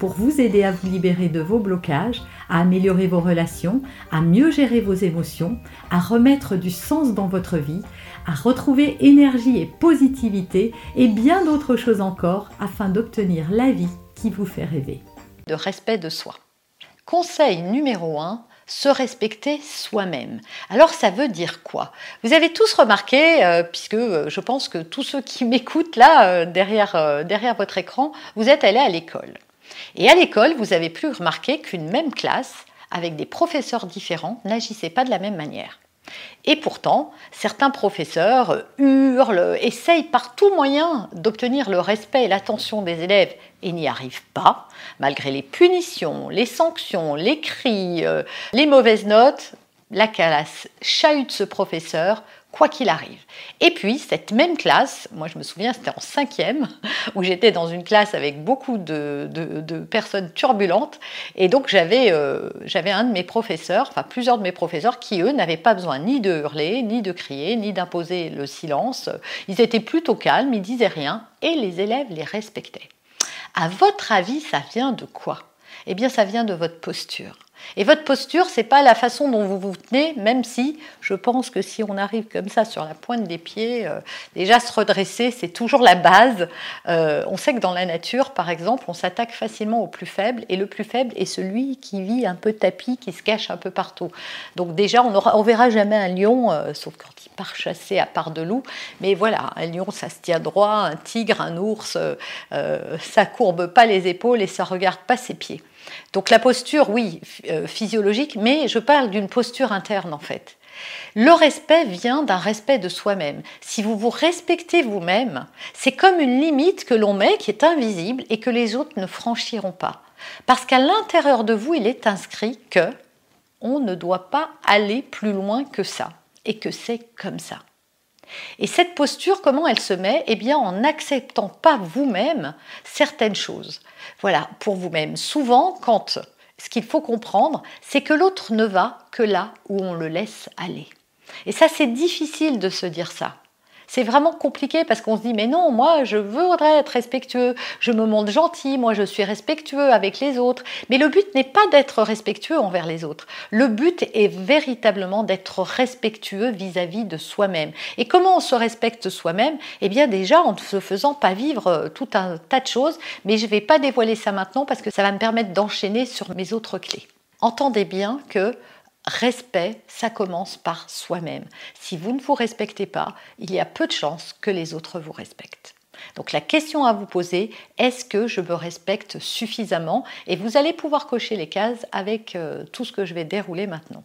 pour vous aider à vous libérer de vos blocages, à améliorer vos relations, à mieux gérer vos émotions, à remettre du sens dans votre vie, à retrouver énergie et positivité et bien d'autres choses encore afin d'obtenir la vie qui vous fait rêver. De respect de soi. Conseil numéro 1, se respecter soi-même. Alors ça veut dire quoi? Vous avez tous remarqué, euh, puisque euh, je pense que tous ceux qui m'écoutent là, euh, derrière, derrière votre écran, vous êtes allés à l'école. Et à l'école, vous avez pu remarquer qu'une même classe, avec des professeurs différents, n'agissait pas de la même manière. Et pourtant, certains professeurs hurlent, essayent par tout moyen d'obtenir le respect et l'attention des élèves et n'y arrivent pas, malgré les punitions, les sanctions, les cris, euh, les mauvaises notes. La classe chahute ce professeur quoi qu'il arrive. Et puis, cette même classe, moi je me souviens, c'était en cinquième, où j'étais dans une classe avec beaucoup de, personnes turbulentes, et donc j'avais euh, j'avais un de mes professeurs, enfin plusieurs de mes professeurs, qui eux n'avaient pas besoin ni de hurler, ni de crier, ni d'imposer le silence. Ils étaient plutôt calmes, ils disaient rien, et les élèves les respectaient. À votre avis, ça vient de quoi? Eh bien, ça vient de votre posture. Et votre posture, c'est pas la façon dont vous vous tenez, même si je pense que si on arrive comme ça sur la pointe des pieds, euh, déjà se redresser, c'est toujours la base. Euh, on sait que dans la nature, par exemple, on s'attaque facilement au plus faible, et le plus faible est celui qui vit un peu tapis, qui se cache un peu partout. Donc déjà, on ne verra jamais un lion, euh, sauf quand il part chasser à part de loup. Mais voilà, un lion, ça se tient droit, un tigre, un ours, ça courbe pas les épaules et ça regarde pas ses pieds. Donc la posture, oui, euh, physiologique, mais je parle d'une posture interne en fait. Le respect vient d'un respect de soi-même. Si vous vous respectez vous-même, c'est comme une limite que l'on met qui est invisible et que les autres ne franchiront pas. Parce qu'à l'intérieur de vous, il est inscrit que on ne doit pas aller plus loin que ça et que c'est comme ça. Et cette posture, comment elle se met? Eh bien, en n'acceptant pas vous-même certaines choses. Voilà, pour vous-même. Souvent, quand ce qu'il faut comprendre, c'est que l'autre ne va que là où on le laisse aller. Et ça, c'est difficile de se dire ça c'est vraiment compliqué parce qu'on se dit mais non, moi je voudrais être respectueux, je me montre gentil, moi je suis respectueux avec les autres. Mais le but n'est pas d'être respectueux envers les autres. Le but est véritablement d'être respectueux vis-à-vis de soi-même. Et comment on se respecte soi-même? Eh bien déjà en ne se faisant pas vivre euh, tout un tas de choses, mais je ne vais pas dévoiler ça maintenant parce que ça va me permettre d'enchaîner sur mes autres clés. Entendez bien que respect, ça commence par soi-même. Si vous ne vous respectez pas, il y a peu de chances que les autres vous respectent. Donc la question à vous poser, est-ce que je me respecte suffisamment? Et vous allez pouvoir cocher les cases avec euh, tout ce que je vais dérouler maintenant.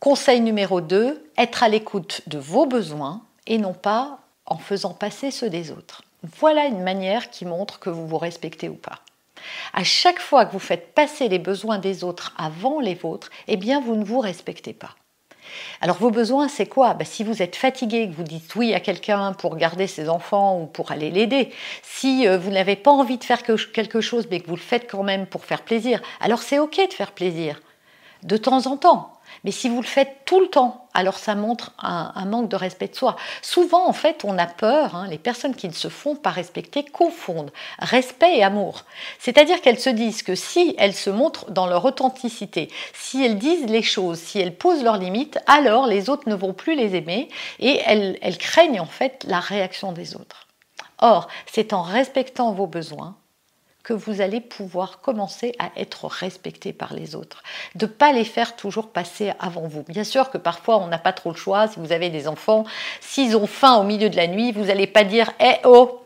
Conseil numéro 2, être à l'écoute de vos besoins et non pas en faisant passer ceux des autres. Voilà une manière qui montre que vous vous respectez ou pas. À chaque fois que vous faites passer les besoins des autres avant les vôtres, eh bien vous ne vous respectez pas. Alors vos besoins, c'est quoi? Ben, Si vous êtes fatigué, que vous dites oui à quelqu'un pour garder ses enfants ou pour aller l'aider, si euh, vous n'avez pas envie de faire quelque chose mais que vous le faites quand même pour faire plaisir, alors c'est ok de faire plaisir, de temps en temps. Mais si vous le faites tout le temps, alors ça montre un, manque de respect de soi. Souvent, en fait, on a peur, hein, les personnes qui ne se font pas respecter confondent respect et amour. C'est-à-dire qu'elles se disent que si elles se montrent dans leur authenticité, si elles disent les choses, si elles posent leurs limites, alors les autres ne vont plus les aimer et elles, elles craignent en fait la réaction des autres. Or, c'est en respectant vos besoins, que vous allez pouvoir commencer à être respecté par les autres. De pas les faire toujours passer avant vous. Bien sûr que parfois on n'a pas trop le choix. Si vous avez des enfants, s'ils ont faim au milieu de la nuit, vous n'allez pas dire Eh oh,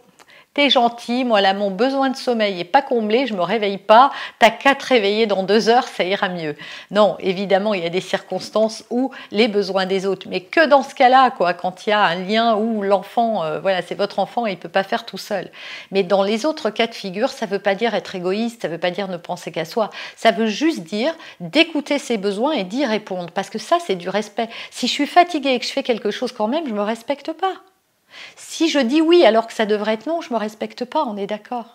T'es gentil, moi là mon besoin de sommeil n'est pas comblé, je me réveille pas, t'as qu'à te réveiller dans deux heures, ça ira mieux. Non, évidemment, il y a des circonstances où les besoins des autres, mais que dans ce cas-là, quoi, quand il y a un lien où l'enfant, euh, voilà, c'est votre enfant et il peut pas faire tout seul. Mais dans les autres cas de figure, ça veut pas dire être égoïste, ça veut pas dire ne penser qu'à soi, ça veut juste dire d'écouter ses besoins et d'y répondre, parce que ça, c'est du respect. Si je suis fatiguée et que je fais quelque chose quand même, je me respecte pas. Si je dis oui alors que ça devrait être non, je ne me respecte pas, on est d'accord.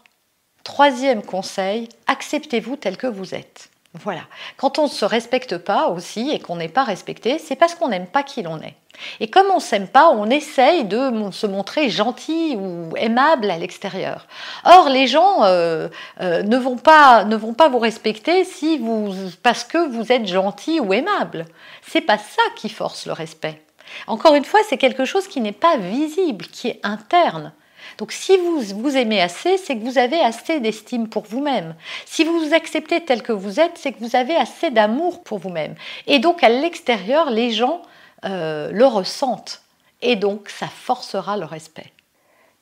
Troisième conseil, acceptez-vous tel que vous êtes. Voilà. Quand on ne se respecte pas aussi et qu'on n'est pas respecté, c'est parce qu'on n'aime pas qui l'on est. Et comme on s'aime pas, on essaye de se montrer gentil ou aimable à l'extérieur. Or, les gens euh, euh, ne, vont pas, ne vont pas vous respecter si vous, parce que vous êtes gentil ou aimable. C'est pas ça qui force le respect. Encore une fois, c'est quelque chose qui n'est pas visible, qui est interne. Donc si vous vous aimez assez, c'est que vous avez assez d'estime pour vous-même. Si vous vous acceptez tel que vous êtes, c'est que vous avez assez d'amour pour vous-même. Et donc à l'extérieur, les gens euh, le ressentent. Et donc ça forcera le respect.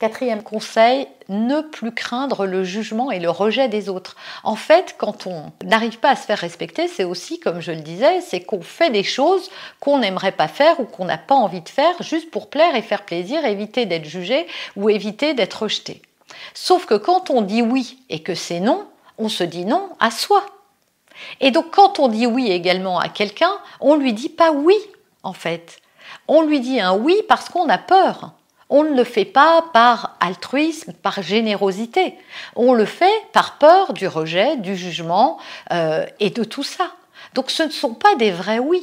Quatrième conseil, ne plus craindre le jugement et le rejet des autres. En fait, quand on n'arrive pas à se faire respecter, c'est aussi, comme je le disais, c'est qu'on fait des choses qu'on n'aimerait pas faire ou qu'on n'a pas envie de faire juste pour plaire et faire plaisir, éviter d'être jugé ou éviter d'être rejeté. Sauf que quand on dit oui et que c'est non, on se dit non à soi. Et donc quand on dit oui également à quelqu'un, on lui dit pas oui en fait. On lui dit un oui parce qu'on a peur. On ne le fait pas par altruisme, par générosité. On le fait par peur du rejet, du jugement euh, et de tout ça. Donc ce ne sont pas des vrais oui.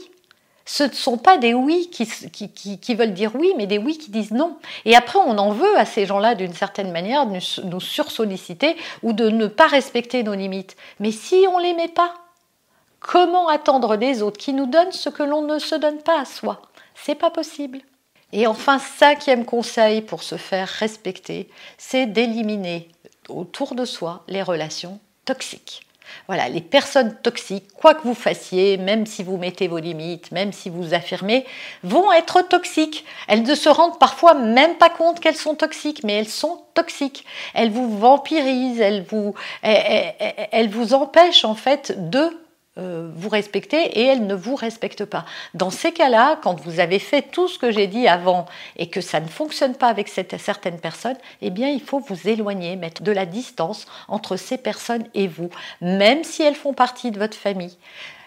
Ce ne sont pas des oui qui, veulent dire oui, mais des oui qui disent non. Et après, on en veut à ces gens-là, d'une certaine manière, de nous sursolliciter ou de ne pas respecter nos limites. Mais si on ne les met pas, comment attendre des autres qui nous donnent ce que l'on ne se donne pas à soi? C'est pas possible. Et enfin, cinquième conseil pour se faire respecter, c'est d'éliminer autour de soi les relations toxiques. Voilà, les personnes toxiques, quoi que vous fassiez, même si vous mettez vos limites, même si vous affirmez, vont être toxiques. Elles ne se rendent parfois même pas compte qu'elles sont toxiques, mais elles sont toxiques. Elles vous vampirisent, elles vous, elles vous empêchent en fait de euh, vous respectez et elle ne vous respecte pas. Dans ces cas-là, quand vous avez fait tout ce que j'ai dit avant et que ça ne fonctionne pas avec cette, certaines personnes, eh bien, il faut vous éloigner, mettre de la distance entre ces personnes et vous, même si elles font partie de votre famille.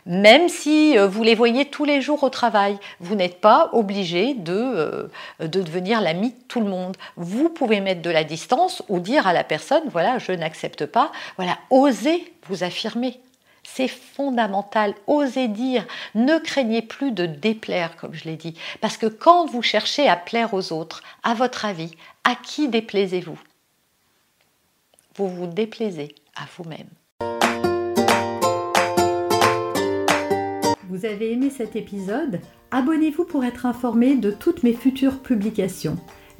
Même si euh, vous les voyez tous les jours au travail, vous n'êtes pas obligé de, euh, de devenir l'ami de tout le monde. Vous pouvez mettre de la distance ou dire à la personne, voilà, je n'accepte pas, voilà, osez vous affirmer. C'est fondamental. Osez dire, ne craignez plus de déplaire, comme je l'ai dit. Parce que quand vous cherchez à plaire aux autres, à votre avis, à qui déplaisez-vous? Vous vous déplaisez à vous-même. Vous avez aimé cet épisode? Abonnez-vous pour être informé de toutes mes futures publications.